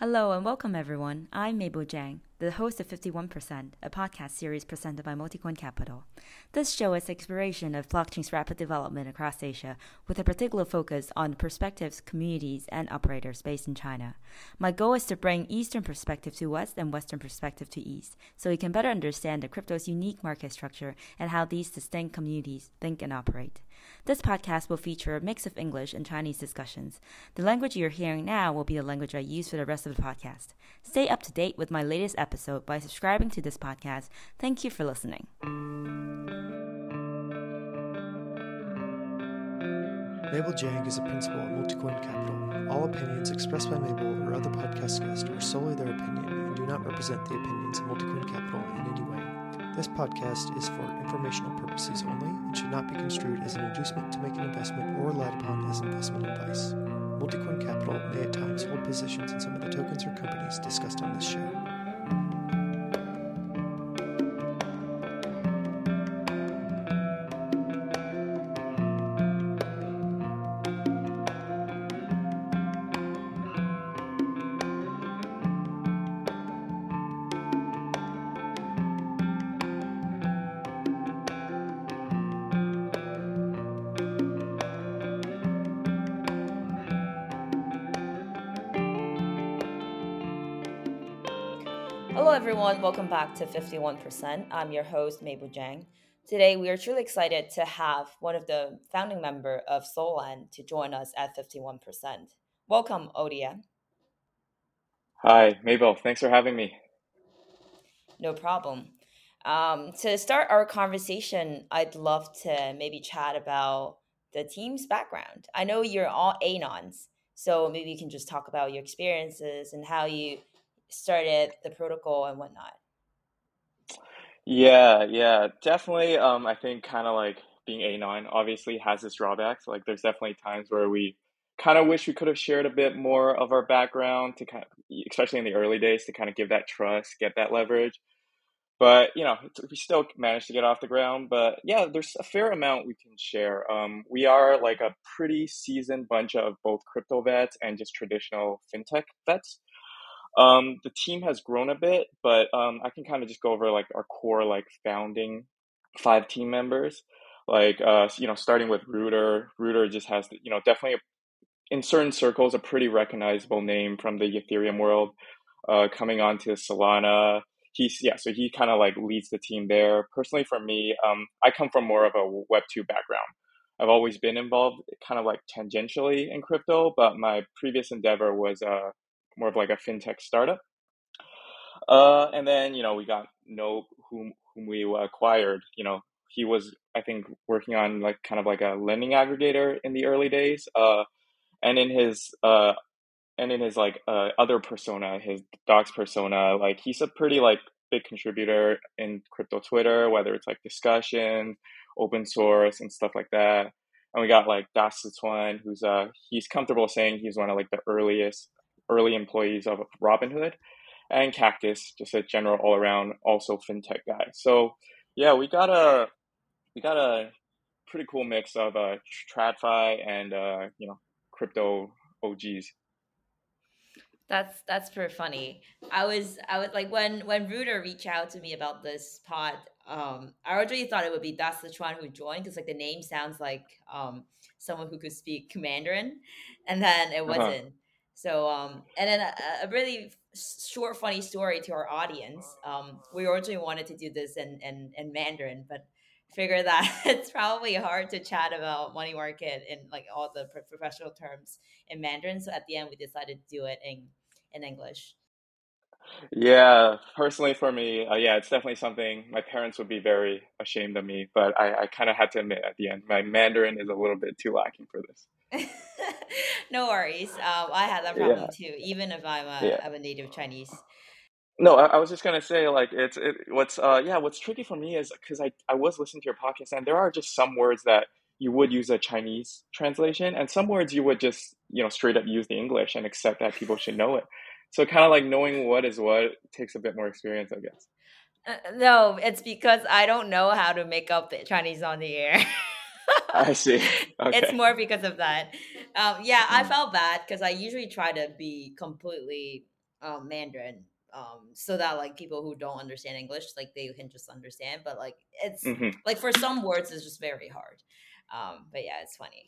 Hello and welcome, everyone. I'm Mabel Jiang, the host of 51%, a podcast series presented by Multicoin Capital. This show is exploration of blockchain's rapid development across Asia, with a particular focus on perspectives, communities, and operators based in China. My goal is to bring Eastern perspective to West and Western perspective to East, so we can better understand the crypto's unique market structure and how these distinct communities think and operate. This podcast will feature a mix of English and Chinese discussions. The language you're hearing now will be the language I use for the rest of the podcast. Stay up to date with my latest episode by subscribing to this podcast. Thank you for listening. Mabel Jiang is a principal at Multicoin Capital. All opinions expressed by Mabel or other podcast guests are solely their opinion and do not represent the opinions of Multicoin Capital in any way. This podcast is for informational purposes only and should not be construed as an inducement to make an investment or relied upon as investment advice. Multicoin Capital may at times hold positions in some of the tokens or companies discussed on this show. Hello, everyone. Welcome back to 51%. I'm your host, Mabel Jiang. Today, we are truly excited to have one of the founding member of Solend to join us at 51%. Welcome, Odia. Hi, Mabel. Thanks for having me. No problem. Um, to start our conversation, I'd love to maybe chat about the team's background. I know you're all Anons, so maybe you can just talk about your experiences and how you started the protocol and whatnot. Yeah, yeah, definitely. Um, I think kind of like being anon obviously has its drawbacks. Like, there's definitely times where we kind of wish we could have shared a bit more of our background to kind of, especially in the early days, to kind of give that trust, get that leverage. But you know, we still managed to get off the ground. But yeah, there's a fair amount we can share. Um, we are like a pretty seasoned bunch of both crypto vets and just traditional fintech vets. Um, the team has grown a bit, but um, I can kind of just go over like our core like founding five team members. Like uh, you know, starting with Rooter. Rooter just has you know definitely a, in certain circles a pretty recognizable name from the Ethereum world. Uh, coming on to Solana, he's yeah, so he kind of like leads the team there. Personally, for me, um, I come from more of a Web two background. I've always been involved kind of like tangentially in crypto, but my previous endeavor was uh, more of like a fintech startup. Uh, and then you know we got Nope, whom whom we acquired. You know he was I think working on like kind of like a lending aggregator in the early days. Uh, and in his uh, and in his like uh, other persona, his dox persona, like he's a pretty like big contributor in crypto Twitter, whether it's like discussion, open source, and stuff like that. And we got like Das Sichuan, who's uh he's comfortable saying he's one of like the earliest early employees of Robinhood, and Cactus, just a general all around also fintech guy. So yeah, we got a we got a pretty cool mix of uh, TradFi and uh, you know crypto OGs. That's that's pretty funny. I was I was like when when Rooter reached out to me about this pod, um, I originally thought it would be Das Sichuan who joined because like the name sounds like um someone who could speak Mandarin, and then it Uh-huh. So um, and then a, a really short funny story to our audience. Um, we originally wanted to do this in in, in Mandarin, but figure that it's probably hard to chat about money market and like all the pro- professional terms in Mandarin. So at the end, we decided to do it in in English. Yeah, personally for me, uh, yeah, it's definitely something my parents would be very ashamed of me, but I, I kind of had to admit at the end, my Mandarin is a little bit too lacking for this. no worries. Um, I had that Yeah, problem too, even if I'm a, yeah. I'm a native Chinese. No, I, I was just gonna say like it's it what's uh yeah what's tricky for me is because I I was listening to your podcast and there are just some words that you would use a Chinese translation and some words you would just you know straight up use the English and accept that people should know it. So kind of like knowing what is what takes a bit more experience, I guess. Uh, no, it's because I don't know how to make up the Chinese on the air. I see. it's more because of that. Um, yeah, I Mm. felt bad because I usually try to be completely um, Mandarin um so that like people who don't understand english like they can just understand but like it's mm-hmm. like for some words it's just very hard um but yeah it's funny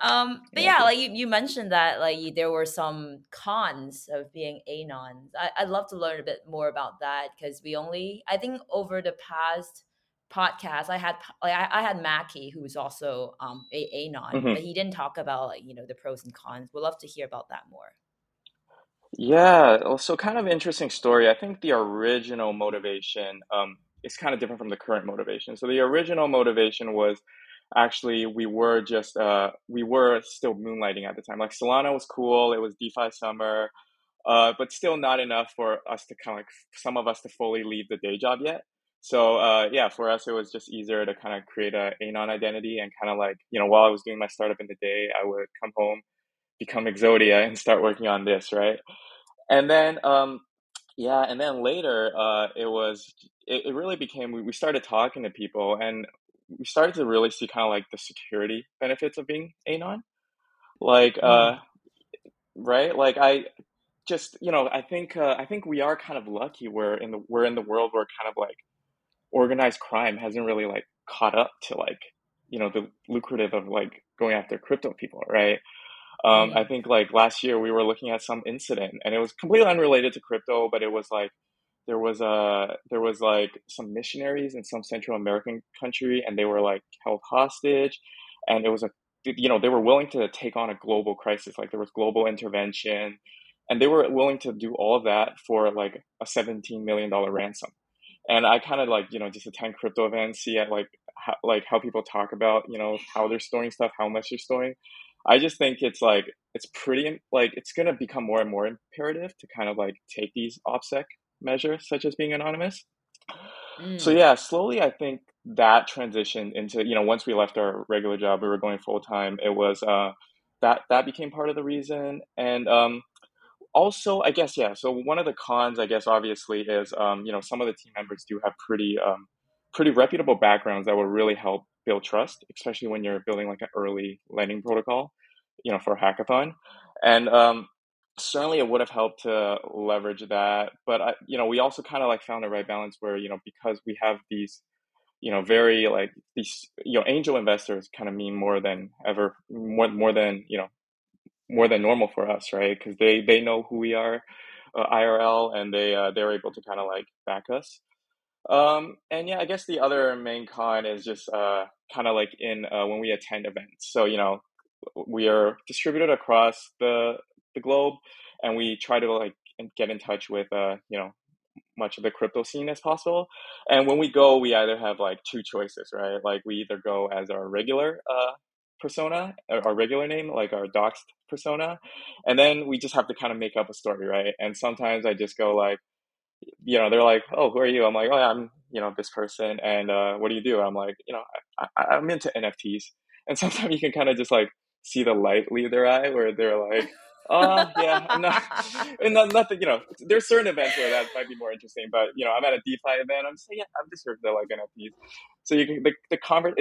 um but yeah like you, you mentioned that like there were some cons of being anon I, i'd love to learn a bit more about that because we only i think over the past podcast i had like i, I had mackie who was also um a anon mm-hmm. but he didn't talk about like you know the pros and cons we'd love to hear about that more yeah, so kind of interesting story. I think the original motivation um, is kind of different from the current motivation. So the original motivation was actually we were just uh, we were still moonlighting at the time. Like Solana was cool. It was DeFi summer, uh, but still not enough for us to kind of like some of us to fully leave the day job yet. So uh, yeah, for us it was just easier to kind of create a anon identity and kind of like you know while I was doing my startup in the day, I would come home become Exodia and start working on this, right? And then, um, yeah, and then later, uh, it was it, it really became we, we started talking to people and we started to really see kind of like the security benefits of being anon, like uh, mm. right, like I just you know I think uh, I think we are kind of lucky we're in the we're in the world where kind of like organized crime hasn't really like caught up to like you know the lucrative of like going after crypto people, right? Um, I think like last year we were looking at some incident and it was completely unrelated to crypto, but it was like there was a there was like some missionaries in some Central American country and they were like held hostage, and it was a you know they were willing to take on a global crisis like there was global intervention, and they were willing to do all of that for like a seventeen million dollar ransom, and I kind of like you know just attend crypto events, see at like how, like how people talk about you know how they're storing stuff, how much they're storing, I just think it's like it's pretty like it's going to become more and more imperative to kind of like take these OPSEC measures, such as being anonymous. Mm. So yeah, slowly I think that transition into you know once we left our regular job, we were going full time. It was uh, that that became part of the reason, and um, also I guess yeah. So one of the cons, I guess, obviously is um, you know some of the team members do have pretty um, pretty reputable backgrounds that will really help build trust, especially when you're building like an early lending protocol, you know, for a hackathon. And um, certainly it would have helped to leverage that. But, I, you know, we also kind of like found the right balance where, you know, because we have these, you know, very like these, you know, angel investors kind of mean more than ever, more, more than, you know, more than normal for us, right? Because they, they know who we are. Uh, IRL and they uh, they're able to kind of like back us. Um, and yeah, I guess the other main con is just uh, kind of like in uh, when we attend events. So you know, we are distributed across the the globe, and we try to like get in touch with uh, you know much of the crypto scene as possible. And when we go, we either have like two choices, right? Like we either go as our regular uh, persona, our regular name, like our doxed persona, and then we just have to kind of make up a story, right? And sometimes I just go like you know, they're like, "Oh, who are you?" I'm like, "Oh, I'm you know this person." And uh, what do you do? I'm like, you know, I, am into NFTs, and sometimes you can kind of just like see the light leave their eye, where they're like, "Oh, yeah, I'm not," and not, nothing. You know, there's certain events where that might be more interesting, but you know, I'm at a DeFi event. I'm saying, yeah, I'm just here for like NFTs. So you can the the convert.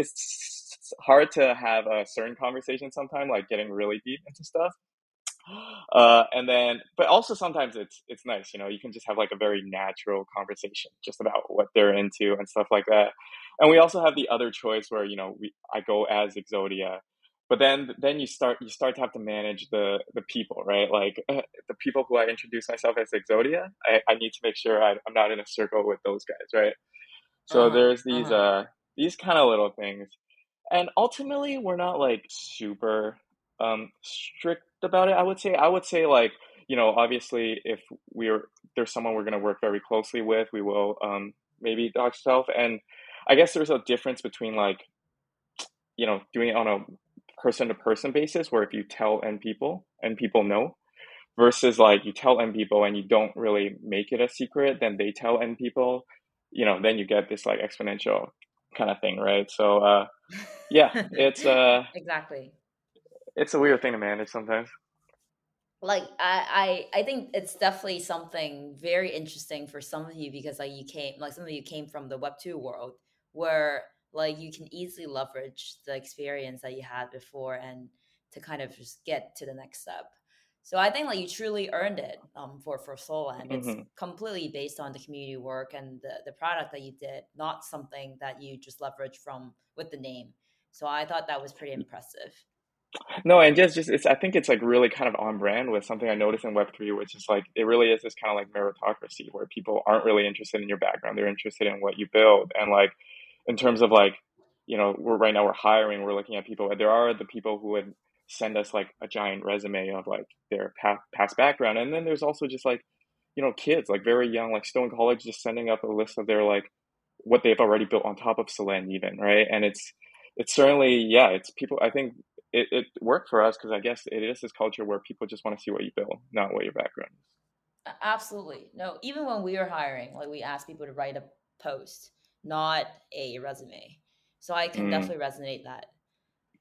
It's hard to have a certain conversation sometimes, like getting really deep into stuff. Uh, and then but also sometimes it's it's nice you know you can just have like a very natural conversation just about what they're into and stuff like that. And we also have the other choice where you know we i go as exodia but then then you start you start to have to manage the the people right? Like uh, the people who i introduce myself as exodia i, I need to make sure I, i'm not in a circle with those guys right? So uh-huh, there's these uh-huh. uh these kind of little things and ultimately we're not like super um strict about it. I would say I would say like you know obviously if we're there's someone we're going to work very closely with, we will um, maybe dox self. And I guess there's a difference between like you know doing it on a person to person basis where if you tell n people and people know versus like you tell n people and you don't really make it a secret then they tell n people you know then you get this like exponential kind of thing right? So uh yeah it's uh exactly. it's a weird thing to manage sometimes. Like I, I i think it's definitely something very interesting for some of you because like you came like some of you came from the web 2 world where like you can easily leverage the experience that you had before and to kind of just get to the next step So I think like you truly earned it um, for for Solend. It's mm-hmm. completely based on the community work and the the product that you did, not something that you just leverage from with the name. So I thought that was pretty impressive. No, and just just it's I think it's like really kind of on brand with something I noticed in Web three, which is like it really is this kind of like meritocracy where people aren't really interested in your background; they're interested in what you build. And like in terms of like you know, we're right now we're hiring, we're looking at people. There are the people who would send us like a giant resume of like their past, past background, and then there's also just like you know kids like very young, like still in college, just sending up a list of their like what they've already built on top of Solend, even right, and it's it's certainly yeah, it's people. I think it, it worked for us because I guess it is this culture where people just want to see what you build, not what your background is. Absolutely. No, even when we were hiring, like we asked people to write a post, not a resume. So I can mm. definitely resonate that.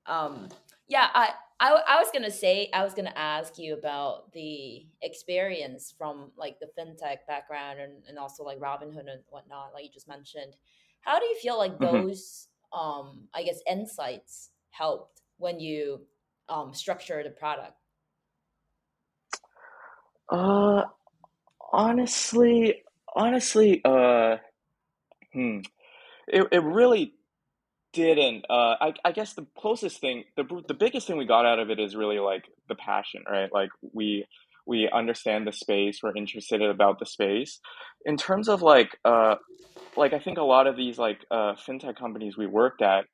Um, yeah, I, I, I was gonna say I was gonna ask you about the experience from like the fintech background and, and also like Robinhood and whatnot, like you just mentioned. How do you feel like mm-hmm. those um I guess insights helped when you um, structure the product? Uh, honestly, honestly, uh, hmm, it it really didn't. Uh, I I guess the closest thing, the the biggest thing we got out of it is really like the passion, right? Like we we understand the space, we're interested about the space. In terms of like uh, like I think a lot of these like uh, fintech companies we worked at,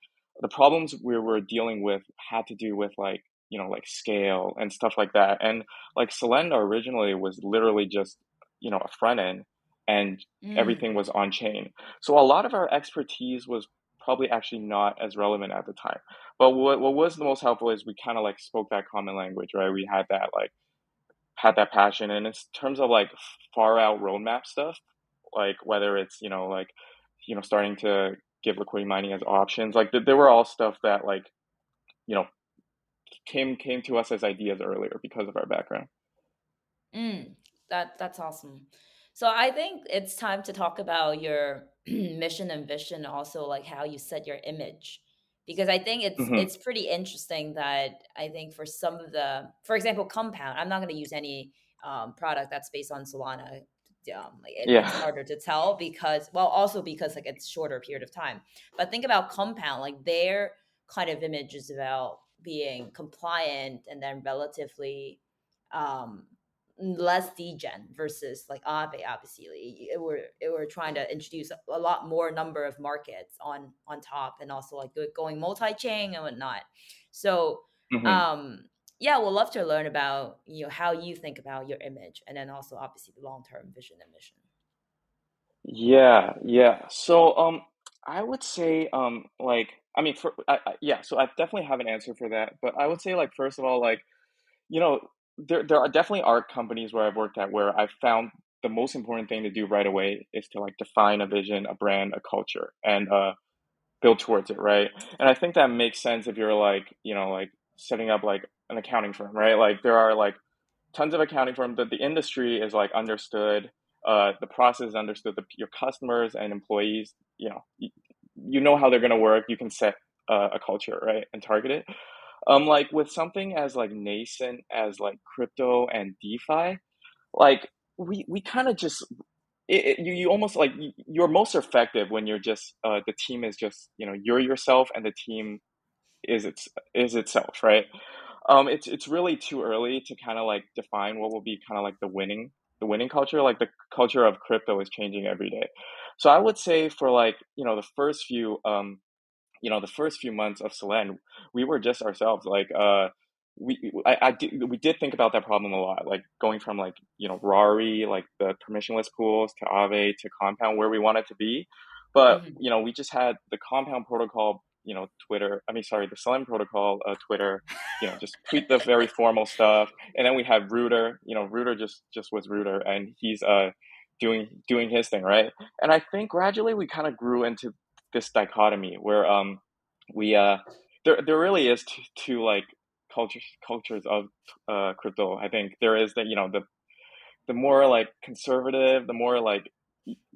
the problems we were dealing with had to do with like you know like scale and stuff like that and like Solenda originally was literally just you know a front end and mm. everything was on chain so a lot of our expertise was probably actually not as relevant at the time but what, what was the most helpful is we kind of like spoke that common language right we had that like had that passion and in terms of like far out roadmap stuff like whether it's you know like you know starting to give liquidity mining as options. Like there were all stuff that like, you know, came came to us as ideas earlier because of our background. Mm, that that's awesome. So I think it's time to talk about your mission and vision, also like how you set your image, because I think it's mm-hmm. it's pretty interesting that I think for some of the, for example, Compound. I'm not going to use any um, product that's based on Solana um, like it, yeah. it's harder to tell because well also because like it's shorter period of time but think about compound like their kind of image is about being compliant and then relatively um less degen versus like Aave. obviously it were it were trying to introduce a lot more number of markets on on top and also like going multi-chain and whatnot so mm-hmm. um yeah, we'd love to learn about you know how you think about your image, and then also obviously the long term vision and mission. Yeah, yeah. So um, I would say um, like I mean, for I, I, yeah. So I definitely have an answer for that, but I would say like first of all, like you know, there there are definitely are companies where I've worked at where I've found the most important thing to do right away is to like define a vision, a brand, a culture, and uh, build towards it, right? And I think that makes sense if you're like you know like setting up like an accounting firm, right? Like there are like tons of accounting firms that the industry is like understood. Uh, the process is understood. The, your customers and employees, you know, you, you know how they're going to work. You can set uh, a culture, right, and target it. Um, like with something as like nascent as like crypto and DeFi, like we we kind of just it, it, you, you almost like you're most effective when you're just uh, the team is just you know you're yourself and the team is its is itself right um, it's it's really too early to kind of like define what will be kind of like the winning the winning culture. Like the culture of crypto is changing every day. So I would say for like you know the first few um, you know the first few months of Solend, we were just ourselves. Like uh, we I, I did, we did think about that problem a lot. Like going from like you know Rari like the permissionless pools to Aave to Compound where we wanted to be. But mm-hmm. you know, we just had the compound protocol you know Twitter. I mean, sorry, the Solend protocol, uh, Twitter. You know, just tweet the very formal stuff, and then we had Rooter. You know, Rooter just just was Rooter, and he's uh doing doing his thing, right? And I think gradually we kind of grew into this dichotomy where um we uh there there really is two, two like cultures cultures of uh crypto. I think there is that you know the the more like conservative, the more like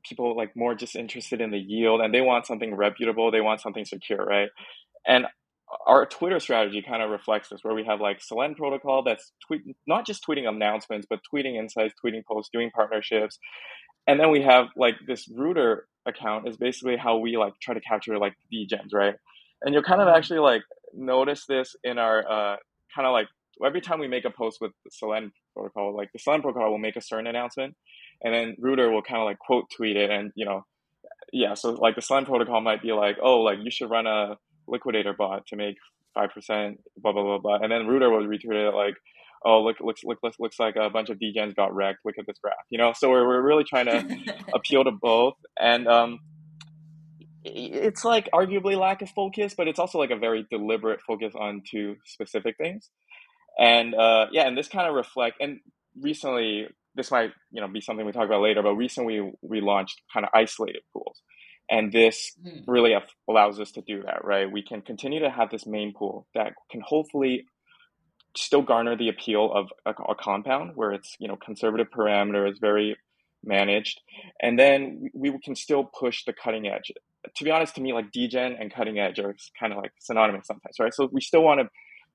people like more just interested in the yield and they want something reputable they want something secure right and our Twitter strategy kind of reflects this, where we have like Solend protocol that's tweet not just tweeting announcements, but tweeting insights, tweeting posts, doing partnerships, and then we have like this Rooter account is basically how we like try to capture like degens, right? And you'll kind of mm-hmm. actually like notice this in our uh, kind of like every time we make a post with the Solend protocol, like the Solend protocol will make a certain announcement, and then Rooter will kind of like quote tweet it, and you know, yeah. So like the Solend protocol might be like, oh, like you should run a liquidator bot to make five percent, blah blah blah blah, and then Rooter will retweet it like, oh look looks look, looks looks like a bunch of degens got wrecked. Look at this graph, you know. So we're we're really trying to appeal to both, and um, it's like arguably lack of focus, but it's also like a very deliberate focus on two specific things, and uh, yeah, and this kind of reflect and recently this might you know be something we talk about later, but recently we launched kind of isolated pools. And this mm. really allows us to do that, right? We can continue to have this main pool that can hopefully still garner the appeal of a, a, compound where it's you know conservative parameters, very managed, and then we, can still push the cutting edge. To be honest, to me, like degen and cutting edge are kind of like synonymous sometimes, right? So we still want to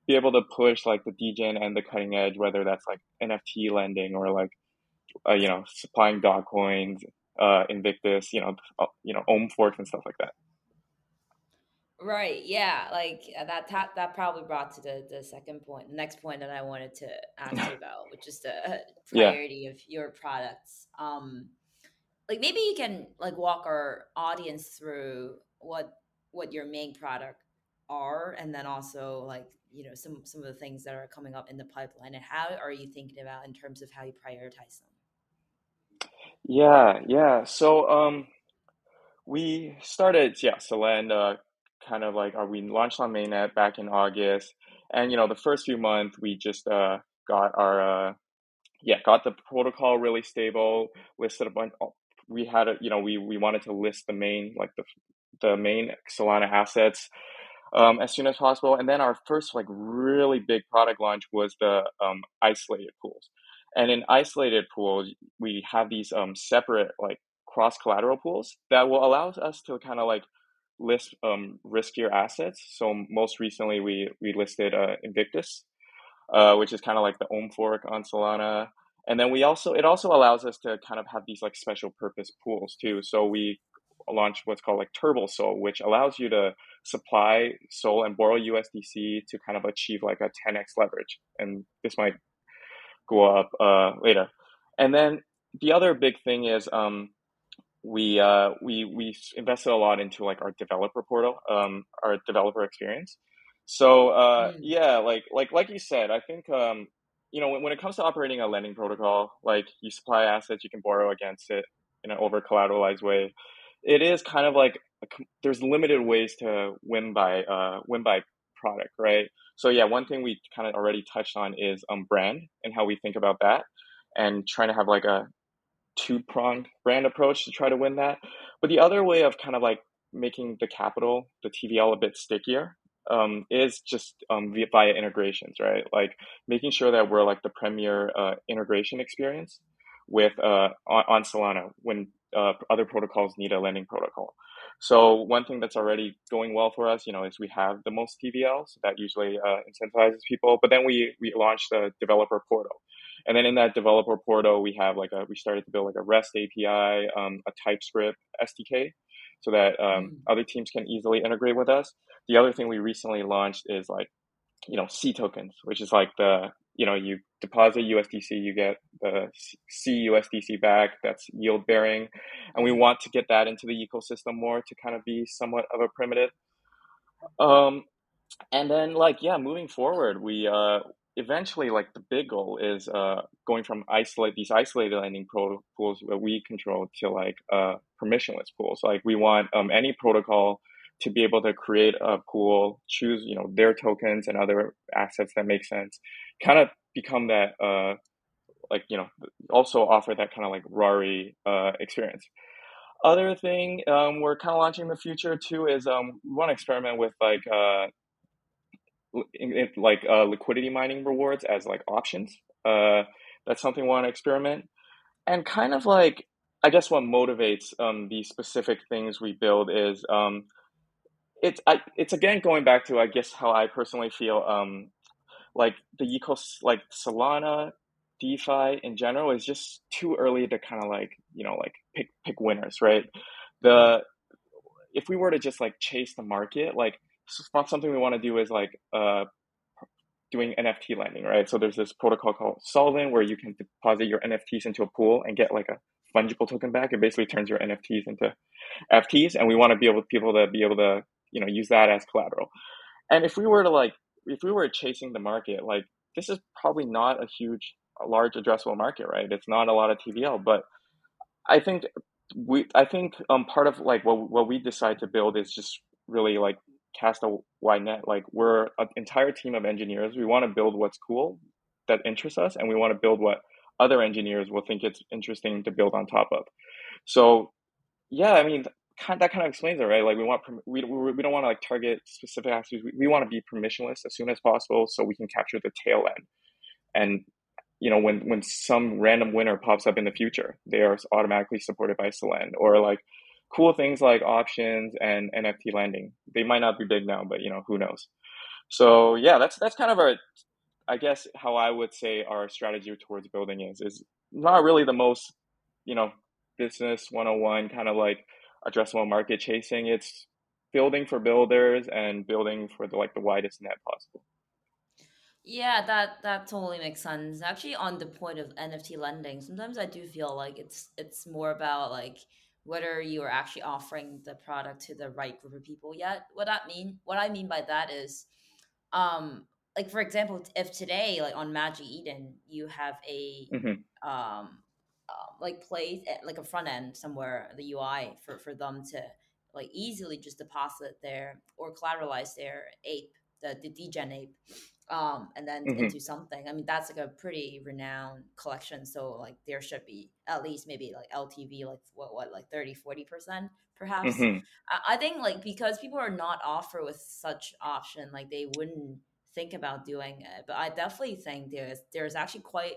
be able to push like the degen and the cutting edge, whether that's like NFT lending or like uh, you know supplying dog coins, uh, Invictus, you know, uh, you know, Ohm forks and stuff like that. Right. Yeah. Like uh, that. That, that probably brought to the the second point, the next point that I wanted to ask you about, which is the priority yeah. of your products. Um, like maybe you can like walk our audience through what what your main product are, and then also like you know some some of the things that are coming up in the pipeline, and how are you thinking about in terms of how you prioritize them? Yeah. Yeah. So um, we started yeah Solend uh, kind of like, are we launched on mainnet back in August, and you know the first few months we just uh, got our uh, yeah got the protocol really stable, listed a bunch. We had a you know we we wanted to list the main like the the main Solana assets um, as soon as possible, and then our first like really big product launch was the um, isolated pools. And in isolated pools, we have these um, separate like cross collateral pools that will allow us to kind of like list um, riskier assets. So most recently, we we listed uh, Invictus, uh, which is kind of like the Ohm fork on Solana. And then we also it also allows us to kind of have these like special purpose pools too. So we launched what's called like Turbo Sol, which allows you to supply Sol and borrow USDC to kind of achieve like a 10x leverage. And this might go up uh, later. And then the other big thing is um, we uh, we we invested a lot into like our developer portal, um, our developer experience. So uh, mm. yeah, like like like you said, I think um, you know when, when it comes to operating a lending protocol, like you supply assets, you can borrow against it in an over collateralized way. It is kind of like a, there's limited ways to win by uh, win by product, right? So yeah, one thing we kind of already touched on is um, brand and how we think about that, and trying to have like a two pronged brand approach to try to win that. But the other way of kind of like making the capital, the TVL, a bit stickier um, is just um, via, via integrations, right? Like making sure that we're like the premier uh, integration experience with uh, on, on Solana when uh, other protocols need a lending protocol. So one thing that's already going well for us, you know, is we have the most TVLs that usually uh, incentivizes people. But then we we launched the developer portal, and then in that developer portal, we have like a, we started to build like a REST API, um, a TypeScript SDK, so that um, mm. other teams can easily integrate with us. The other thing we recently launched is like, you know, C tokens, which is like the, you know, you deposit USDC, you get the C USDC back that's yield bearing. And we want to get that into the ecosystem more to kind of be somewhat of a primitive. Um, and then like, yeah, moving forward, we, uh, eventually like the big goal is uh, going from isolate these isolated lending pools that we control to like uh, permissionless pools. Like we want um, any protocol to be able to create a pool choose you know their tokens and other assets that make sense kind of become that uh, like you know also offer that kind of like rari uh, experience. Other thing um, we're kind of launching in the future too is um, we want to experiment with like uh, like uh, liquidity mining rewards as like options. Uh, that's something we want to experiment. And kind of like, I guess what motivates um, these specific things we build is um, it's I, it's again going back to I guess how I personally feel. Um, like the ecos like Solana, DeFi in general is just too early to kind of like you know like pick pick winners, right? The if we were to just like chase the market, like something we want to do is like uh doing NFT lending, right? So there's this protocol called Solvent where you can deposit your NFTs into a pool and get like a fungible token back. It basically turns your NFTs into FTs, and we want to be able people to be able to you know use that as collateral. And if we were to like if we were chasing the market, like this is probably not a huge, a large addressable market, right? It's not a lot of TVL, but I think we, I think um part of like what what we decide to build is just really like cast a wide net. Like we're an entire team of engineers. We want to build what's cool that interests us, and we want to build what other engineers will think it's interesting to build on top of. So, yeah, I mean, that kind of explains it, right? Like we want we we don't want to like target specific actors. We, we want to be permissionless as soon as possible, so we can capture the tail end. And you know, when when some random winner pops up in the future, they are automatically supported by Solend or like cool things like options and NFT lending. They might not be big now, but you know, who knows? So yeah, that's that's kind of our I guess how I would say our strategy towards building is is not really the most, you know, business 101 kind of like addressable market chasing. It's building for builders and building for the like the widest net possible. Yeah, that that totally makes sense. Actually, on the point of NFT lending, sometimes I do feel like it's it's more about like whether you are actually offering the product to the right group of people yet. What that mean? What I mean by that is, um, like for example, if today, like on Magic Eden, you have a mm-hmm. um, uh, like place like a front end somewhere, the UI for for them to like easily just deposit their or collateralize their ape, the the degen ape um, and then mm-hmm. into something. I mean, that's like a pretty renowned collection. So like there should be at least maybe like LTV, like what, what, like 30, 40% perhaps. Mm-hmm. I, I think like because people are not offered with such option, like they wouldn't think about doing it. But I definitely think there's, there's actually quite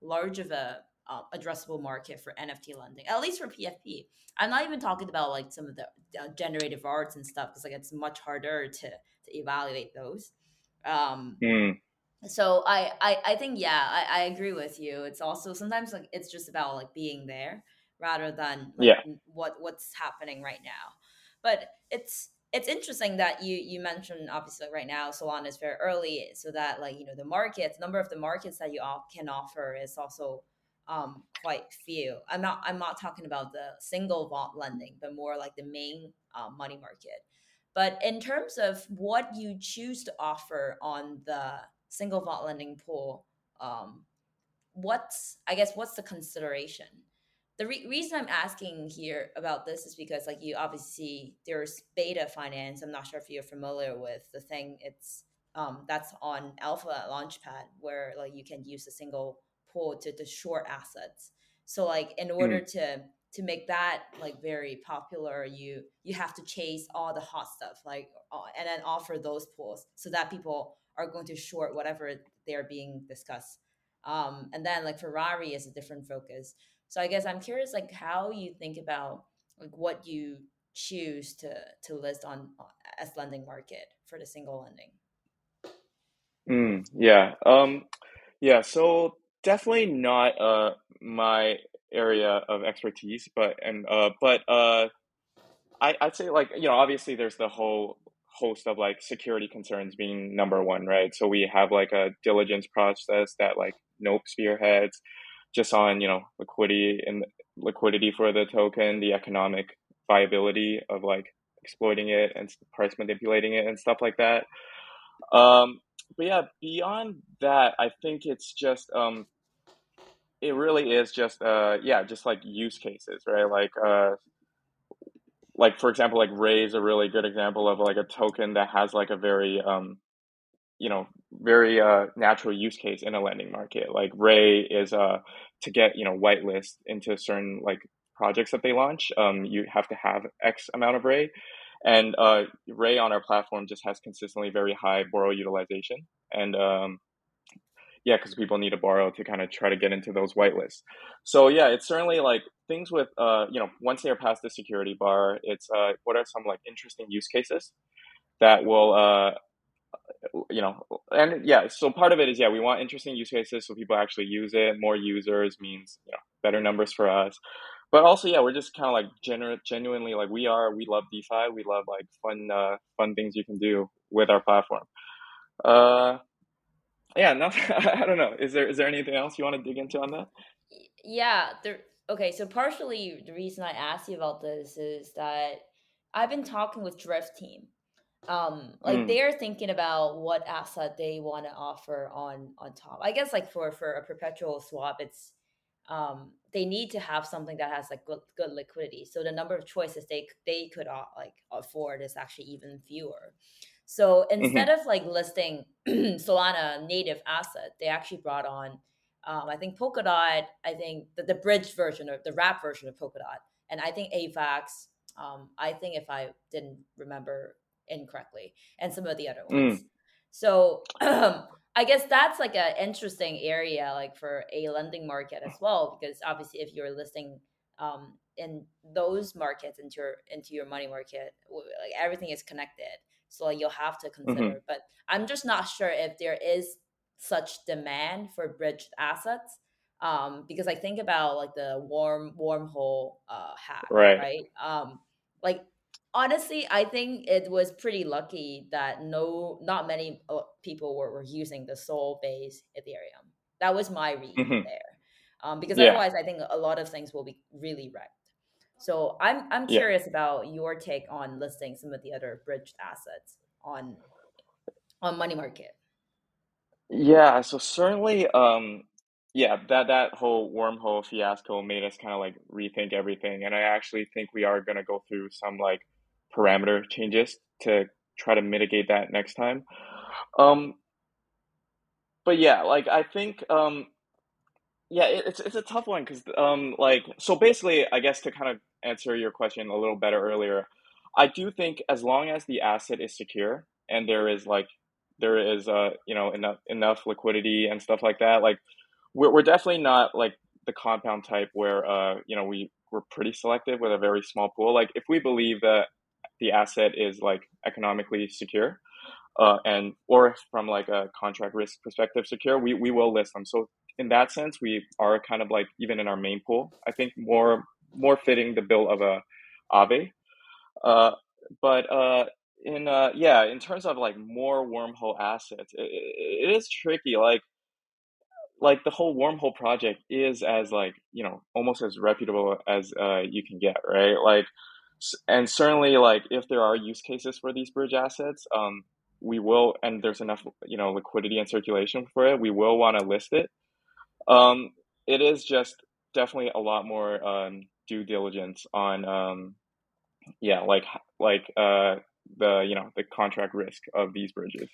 large of a uh, addressable market for NFT lending, at least for PFP. I'm not even talking about like some of the uh, generative arts and stuff because like it's much harder to to evaluate those. Um, mm. So I, I I think yeah, I, I agree with you. It's also sometimes like it's just about like being there rather than like, yeah. what what's happening right now. But it's it's interesting that you you mentioned obviously right now Solana is very early, so that like you know the markets number of the markets that you all can offer is also um, quite few. I'm not I'm not talking about the single vault lending, but more like the main uh, money market. But in terms of what you choose to offer on the single vault lending pool, um, what's I guess what's the consideration? The re- reason I'm asking here about this is because like you obviously there's beta finance. I'm not sure if you're familiar with the thing. It's um, that's on Alpha Launchpad where like you can use a single pool to, to short assets. So like in order mm. to to make that like very popular you you have to chase all the hot stuff like and then offer those pools so that people are going to short whatever they're being discussed. Um, and then like ferrari is a different focus. So i guess i'm curious like how you think about like what you choose to to list on uh, as lending market for the single lending. Mm, yeah um yeah so definitely not uh my area of expertise, but and uh, but uh, I I'd say like you know obviously there's the whole host of like security concerns being number one, right? So we have like a diligence process that like Nope spearheads just on you know liquidity and liquidity for the token, the economic viability of like exploiting it and price manipulating it and stuff like that. Um, but yeah, beyond that, I think it's just um, it really is just uh yeah just like use cases right? Like uh like for example like ray is a really good example of like a token that has like a very um you know very uh natural use case in a lending market. Like ray is uh to get you know whitelist into certain like projects that they launch um you have to have x amount of ray. And uh ray on our platform just has consistently very high borrow utilization. And um yeah, because people need to borrow to kind of try to get into those whitelists. So yeah, it's certainly like things with uh, you know, once they're past the security bar, it's uh, what are some like interesting use cases? that will uh, you know and yeah so part of it is yeah we want interesting use cases so people actually use it more users means you know better numbers for us but also yeah we're just kind of like genu- genuinely like we are we love defi we love like fun uh, fun things you can do with our platform uh yeah no i don't know. Is there is there anything else you want to dig into on that? Yeah there okay so partially the reason i asked you about this is that i've been talking with drift team. Um like mm. they're thinking about what asset they want to offer on on top. I guess like for for a perpetual swap it's um they need to have something that has like good, good liquidity. So the number of choices they they could uh, like afford is actually even fewer so instead mm-hmm. of like listing solana native asset they actually brought on um, i think polkadot i think the, the bridge version or the wrap version of polkadot and i think avax um, i think if i didn't remember incorrectly and some of the other ones. Mm. So um, I guess that's like an interesting area, like for a lending market as well, because obviously if you're listing um, in those markets into your into your money market, like everything is connected. So like you'll have to consider. Mm-hmm. But I'm just not sure if there is such demand for bridged assets. Um, because I think about like the warm wormhole uh, hack, right? Right. Um, like honestly i think it was pretty lucky that no not many uh, people were, were using the sol base ethereum that was my read mm-hmm. there um, because yeah. otherwise i think a lot of things will be really wrecked so i'm i'm curious yeah. about your take on listing some of the other bridged assets on on money market yeah so certainly um yeah that that whole wormhole fiasco made us kind of like rethink everything and i actually think we are going to go through some like parameter changes to try to mitigate that next time. Um, but yeah, like I think, um, yeah, it, it's it's a tough one because um, like so basically, I guess to kind of answer your question a little better earlier, I do think as long as the asset is secure and there is like there is uh you know enough enough liquidity and stuff like that, like we're we're definitely not like the compound type where uh you know we we're pretty selective with a very small pool. Like if we believe that the asset is like economically secure uh, and or from like a contract risk perspective secure we, we will list them. So in that sense we are kind of like even in our main pool. I think more more fitting the bill of a Aave. Uh, but uh, in uh, yeah in terms of like more wormhole assets it, it is tricky like like the whole wormhole project is as like you know almost as reputable as uh, you can get right like and certainly like if there are use cases for these bridge assets um, we will and there's enough you know liquidity and circulation for it we will want to list it um, it is just definitely a lot more um, due diligence on um, yeah like like uh, the you know the contract risk of these bridges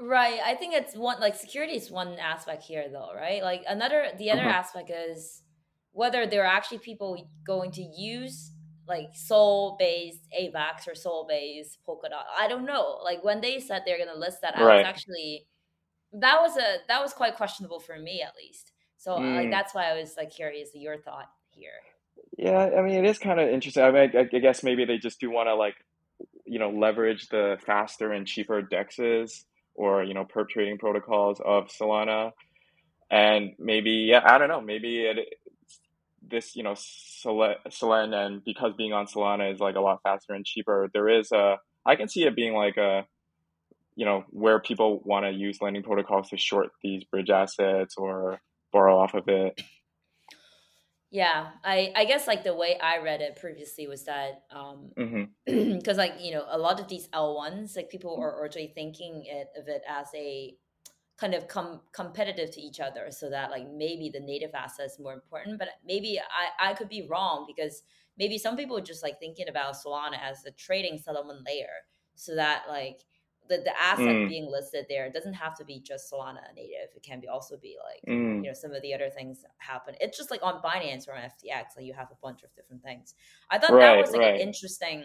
right i think it's one like security is one aspect here though right like another the other uh-huh. aspect is whether there are actually people going to use like Sol based AVAX or Sol based Polkadot. I don't know. Like when they said they're gonna list that, I right. was actually that was a that was quite questionable for me at least. So mm. like that's why I was like curious your thought here. Yeah, I mean it is kind of interesting. I mean, I, I guess maybe they just do want to like you know leverage the faster and cheaper dexes or you know perp trading protocols of Solana, and maybe yeah I don't know maybe it this, you know, Solana and because being on Solana is like a lot faster and cheaper, there is a, I can see it being like a, you know, where people want to use lending protocols to short these bridge assets or borrow off of it. Yeah, I I guess like the way I read it previously was that um because mm-hmm. like you know a lot of these L ones like people are actually thinking it of it as a kind of com- competitive to each other so that like maybe the native asset is more important but maybe I, I could be wrong because maybe some people are just like thinking about solana as a trading settlement layer so that like the, the asset mm. being listed there doesn't have to be just solana native it can be also be like mm. you know some of the other things happen it's just like on binance or on ftx like you have a bunch of different things i thought right, that was like right. an interesting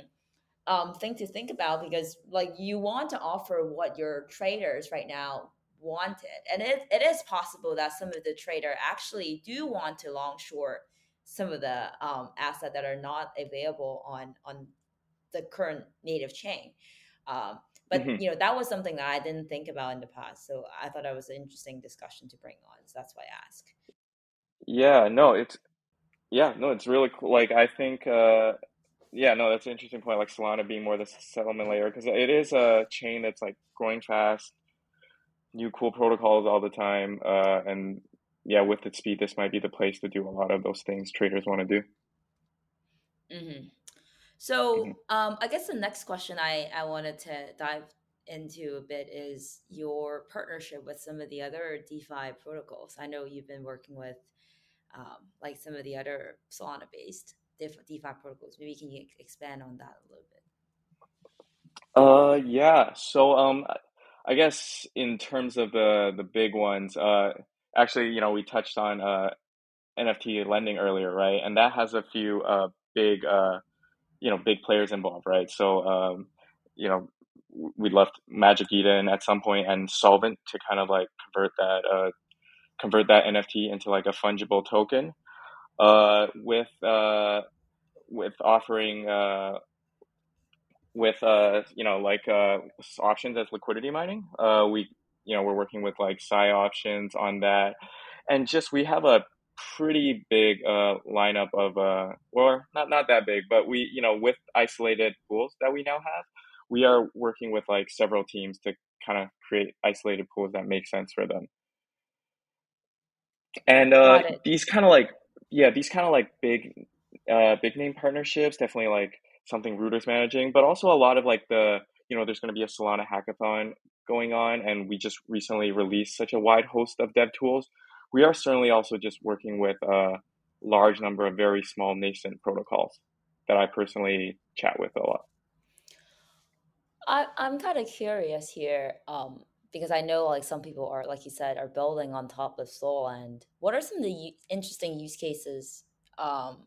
um, thing to think about because like you want to offer what your traders right now wanted. And it, it is possible that some of the trader actually do want to long short some of the um, assets that are not available on on the current native chain. Um, but mm-hmm. you know that was something that I didn't think about in the past, so I thought that was an interesting discussion to bring on. So that's why I ask. Yeah, no, it's yeah, no, it's really cool. Like I think, uh, yeah, no, that's an interesting point. Like Solana being more the settlement layer because it is a chain that's like growing fast, new cool protocols all the time, uh, and yeah, with its speed, this might be the place to do a lot of those things traders want to do. Mm-hmm. So, mm-hmm. um, I guess the next question I I wanted to dive into a bit is your partnership with some of the other DeFi protocols. I know you've been working with um, like some of the other Solana based DeFi protocols. Maybe can you expand on that a little bit? Uh, yeah. So, um, I guess in terms of the the big ones, uh, actually, you know, we touched on uh, NFT lending earlier, right? And that has a few uh big uh, you know, big players involved, right? So, um, you know, we left Magic Eden at some point and Solvent to kind of like convert that uh, convert that NFT into like a fungible token. Uh, with uh, with offering uh, with uh, you know like uh, options as liquidity mining. Uh, we you know we're working with like PsyOptions on that, and just we have a pretty big uh, lineup of uh, or not not that big, but we you know with isolated pools that we now have, we are working with like several teams to kind of create isolated pools that make sense for them. And uh, these kind of like yeah, these kind of like big uh, big name partnerships definitely like something Rooter's managing, but also a lot of like the you know there's going to be a Solana hackathon going on, and we just recently released such a wide host of dev tools. We are certainly also just working with a large number of very small nascent protocols that I personally chat with a lot. I, I'm kind of curious here. Um, because I know like some people are like you said are building on top of Sol and what are some of the u- interesting use cases um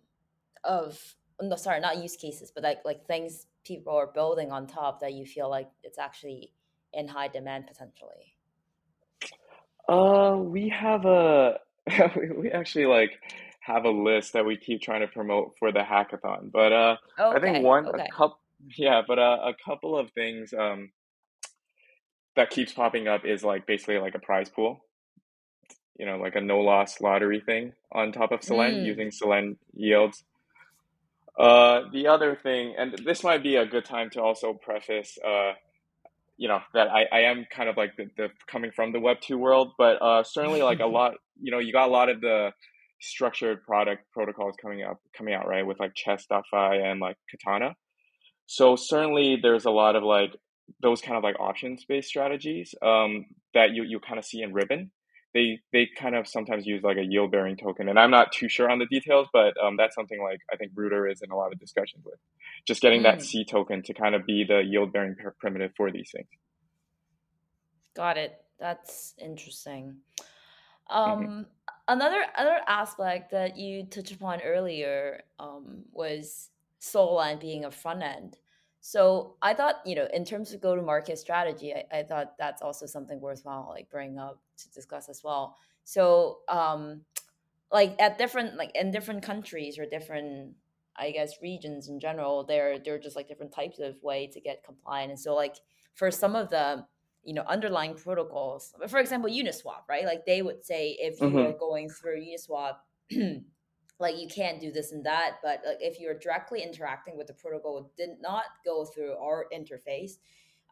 of no sorry not use cases but like like things people are building on top that you feel like it's actually in high demand potentially uh we have a we actually like have a list that we keep trying to promote for the hackathon but uh. I think one okay. a couple yeah but uh, a couple of things um that keeps popping up is like basically like a prize pool, you know, like a no loss lottery thing on top of Solend mm. using Solend yields. Uh, the other thing, and this might be a good time to also preface, uh, you know, that I, I am kind of like the, the coming from the Web two world, but uh, certainly like a lot, you know, you got a lot of the structured product protocols coming up, coming out right with like Chess.fi and like Katana. So certainly there's a lot of like those kind of like options based strategies um, that you, you kind of see in Ribbon. They they kind of sometimes use like a yield bearing token, and I'm not too sure on the details, but um, that's something like I think Rooter is in a lot of discussions with, just getting mm. that C token to kind of be the yield bearing primitive for these things. Got it. That's interesting. Um, mm-hmm. Another other aspect that you touched upon earlier um, was Solana being a front end. So I thought, you know, in terms of go to market strategy, I, I, thought that's also something worthwhile like bring up to discuss as well. So um like at different like in different countries or different I guess regions in general, there there are just like different types of way to get compliant. And so like for some of the you know underlying protocols, for example, Uniswap, right? Like they would say if you mm-hmm. are going through Uniswap like you can't do this and that but like if you're directly interacting with the protocol did not go through our interface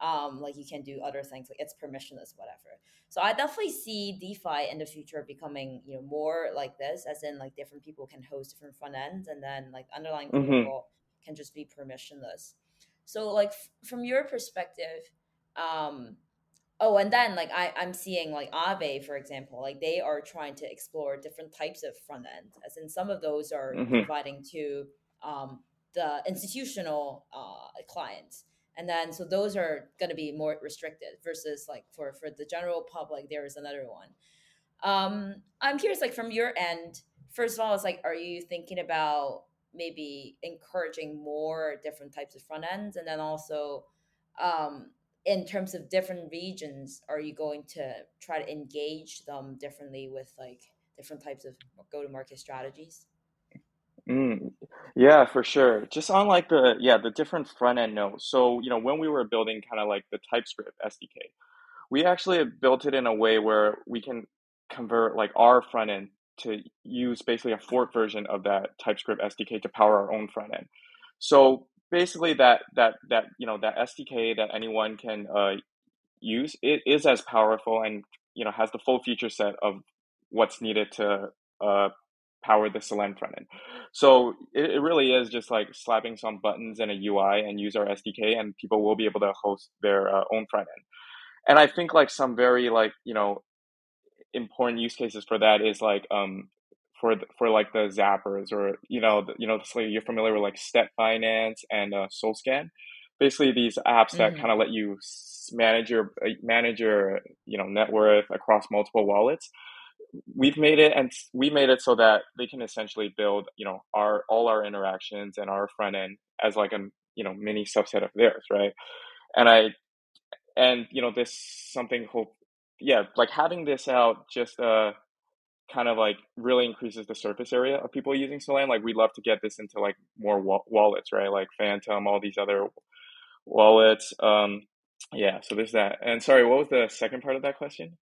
um, like you can do other things like it's permissionless whatever so i definitely see defi in the future becoming you know more like this as in like different people can host different front ends and then like underlying mm-hmm. protocol can just be permissionless so like f- from your perspective um oh and then like I, i'm seeing like Aave for example like they are trying to explore different types of front end as in some of those are mm-hmm. providing to um, the institutional uh, clients. And then so those are going to be more restricted versus like for for the general public there is another one. Um i'm curious like from your end first of all it's like are you thinking about maybe encouraging more different types of front ends? And then also um in terms of different regions are you going to try to engage them differently with like different types of go to market strategies Mm, yeah, for sure. Just on like the yeah, the different front end nodes. So, you know, when we were building kind of like the TypeScript SDK, we actually built it in a way where we can convert like our front end to use basically a fork version of that TypeScript SDK to power our own front end. So basically that that that you know that SDK that anyone can uh, use it is as powerful and you know has the full feature set of what's needed to uh, power the Solend front end. So it, it really is just like slapping some buttons in a UI and use our SDK, and people will be able to host their uh, own front end. And I think like some very like you know important use cases for that is like um for the, for like the zappers or you know the, you know so you're familiar with like Step Finance and uh, Solscan. Basically, these apps that mm-hmm. kind of let you manage your uh, manage your you know net worth across multiple wallets we've made it and we made it so that they can essentially build you know our all our interactions and our front end as like a you know mini subset of theirs right and i and you know this something hope yeah like having this out just uh kind of like really increases the surface area of people using Solana. Like we'd love to get this into like more wa- wallets, right? Like Phantom, all these other wallets. Um, yeah. So there's that. And sorry, what was the second part of that question?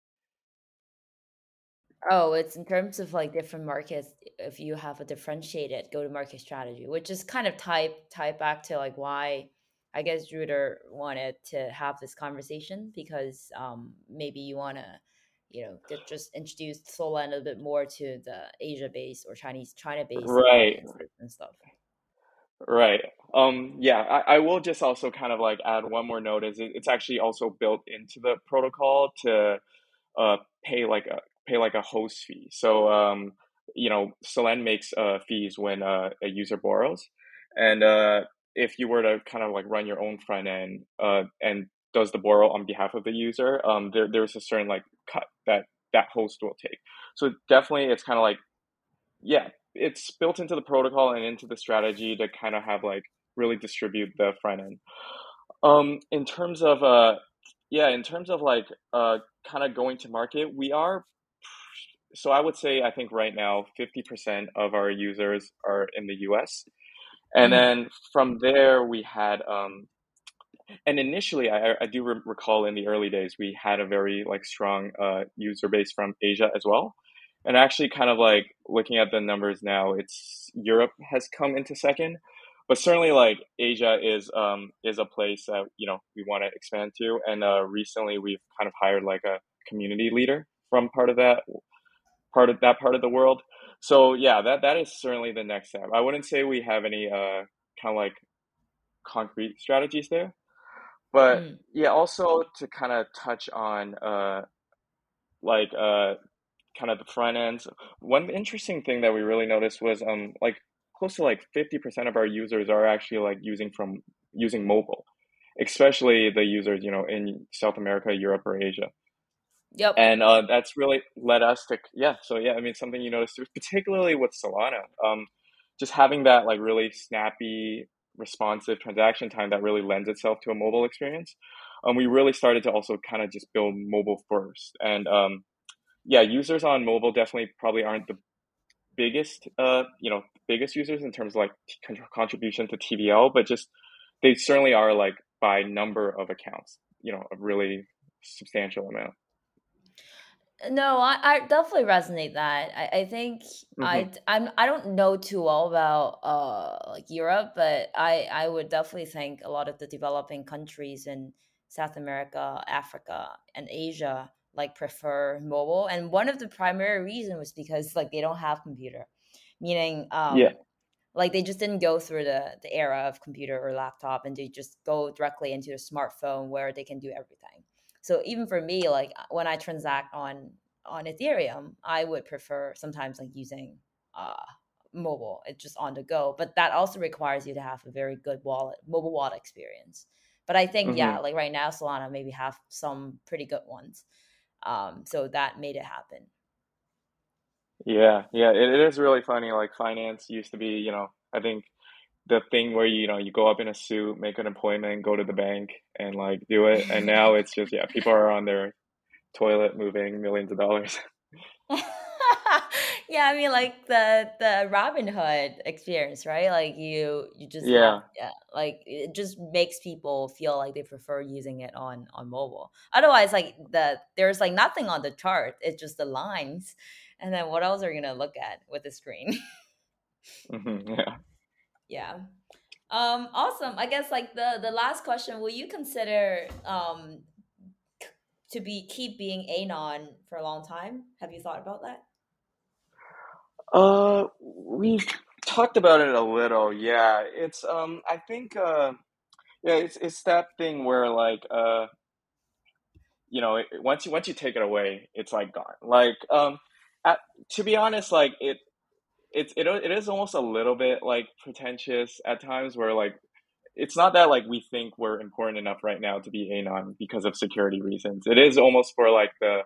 Oh, it's in terms of like different markets. If you have a differentiated go-to-market strategy, which is kind of tied tied back to like why I guess Rooter wanted to have this conversation because um, maybe you want to, you know, just introduce Solana a bit more to the Asia-based or Chinese China-based right and stuff. Right. Um. Yeah. I, I will just also kind of like add one more note. Is it, it's actually also built into the protocol to uh pay like a pay like a host fee. So, um, you know, Solend makes uh, fees when uh, a user borrows, and uh, if you were to kind of like run your own front end uh, and does the borrow on behalf of the user, um, there there's a certain like cut that that host will take. So definitely, it's kind of like, yeah, it's built into the protocol and into the strategy to kind of have like really distribute the front end. Um, in terms of uh, yeah, in terms of like uh, kind of going to market, we are so I would say I think right now 50% of our users are in the US. And mm-hmm. then from there we had um and initially I, I do re- recall in the early days we had a very like strong uh, user base from Asia as well. And actually kind of like looking at the numbers now it's Europe has come into second. But certainly like Asia is um is a place that you know we want to expand to and uh, recently we've kind of hired like a community leader from part of that part of that part of the world. So yeah, that that is certainly the next step. I wouldn't say we have any uh, kind of like concrete strategies there, but mm. yeah, also to kind of touch on uh, like uh, kind of the front ends. One interesting thing that we really noticed was um like close to like fifty percent of our users are actually like using from using mobile, especially the users you know in South America, Europe, or Asia. Yep. And uh, that's really led us to yeah. So yeah, I mean something you noticed particularly with Solana, um, just having that like really snappy, responsive transaction time that really lends itself to a mobile experience. Um, we really started to also kind of just build mobile first, and um, yeah, users on mobile definitely probably aren't the biggest uh you know biggest users in terms of like t- contribution to TVL, but just they certainly are like by number of accounts, you know, a really substantial amount. No, I, I definitely resonate that. I, I think mm-hmm. I I'm I don't know too well about uh like Europe, but I I would definitely think a lot of the developing countries in South America, Africa, and Asia like prefer mobile. And one of the primary reasons was because like they don't have computer, meaning um yeah. like they just didn't go through the the era of computer or laptop, and they just go directly into a smartphone where they can do everything. So even for me, like uh, when I transact on on Ethereum, I would prefer sometimes like using uh, mobile. It's just on the go, but that also requires you to have a very good wallet, mobile wallet experience. But I think mm-hmm. yeah, like right now, Solana maybe have some pretty good ones. Um, so that made it happen. Yeah, yeah, it, it is really funny. Like finance used to be, you know, I think the thing where you know you go up in a suit, make an appointment, go to the bank, and like do it. And now it's just yeah, people are on their toilet moving millions of dollars. yeah, I mean, like the the Robinhood experience, right? Like you, you just yeah, yeah, like it just makes people feel like they prefer using it on on mobile. Otherwise, like the there's like nothing on the chart; it's just the lines, and then what else are you gonna look at with the screen? mm-hmm, yeah, yeah. Um, awesome. I guess like the the last question: Will you consider um to be keep being anon for a long time? Have you thought about that? Uh, we've talked about it a little. Yeah, it's um, I think uh, yeah, it's it's that thing where like uh, you know, once you once you take it away, it's like gone. Like um, at, to be honest, like it. It's it, it is almost a little bit like pretentious at times where like it's not that like we think we're important enough right now to be anon because of security reasons. It is almost for like the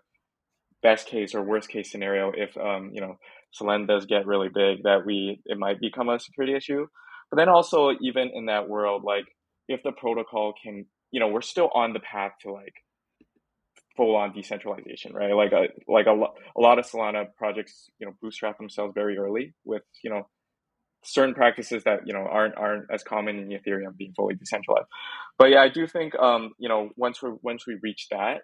best case or worst case scenario if um you know Solend does get really big that we it might become a security issue. But then also even in that world, like if the protocol can, you know, we're still on the path to like full on decentralization, right? Like a like a, a lot of Solana projects, you know, bootstrap themselves very early with you know certain practices that you know aren't aren't as common in Ethereum being fully decentralized. But yeah, I do think um, you know once we once we reach that,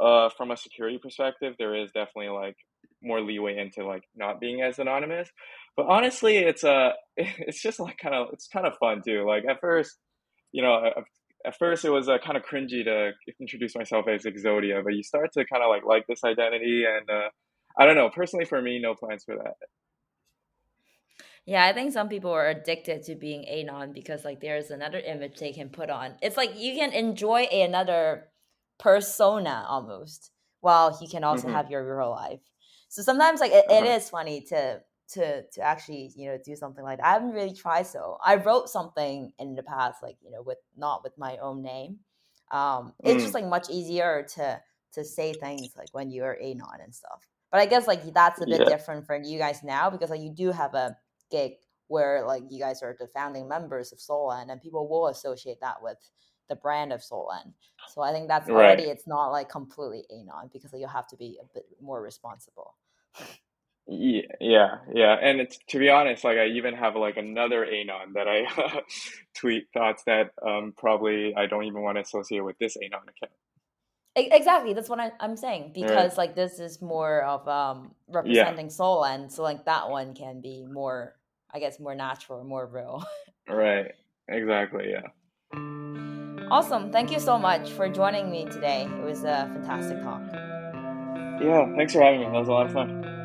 uh, from a security perspective, there is definitely like more leeway into like not being as anonymous. But honestly, it's uh it's just like kind of it's kind of fun too. Like at first, you know, at first it was uh, kind of cringy to introduce myself as Exodia, but you start to kind of like like this identity, and uh, I don't know. Personally, for me, no plans for that. Yeah, I think some people are addicted to being anon because like there's another image they can put on. It's like you can enjoy another persona almost while you can also mm-hmm. have your real life. So sometimes like it, uh-huh. it is funny to to to actually you know do something like that. I haven't really tried so. I wrote something in the past like you know with not with my own name. Um, it's mm. just like much easier to to say things like when you're anon and stuff. But I guess like that's a bit yeah. different for you guys now because like you do have a gig where like you guys are the founding members of Solend and people will associate that with the brand of Solend. So I think that's already right. it's not like completely anon because like, you have to be a bit more responsible. Yeah, yeah, yeah. And it's to be honest, like I even have like another anon that I tweet thoughts that um, probably I don't even want to associate with this anon account. Exactly, that's what I, am saying because right. like this is more of um, representing yeah. Solend, so like that one can be more, I guess, more natural, more real. right. Exactly. Yeah. Awesome. Thank you so much for joining me today. It was a fantastic talk. Yeah. Thanks for having me. That was a lot of fun.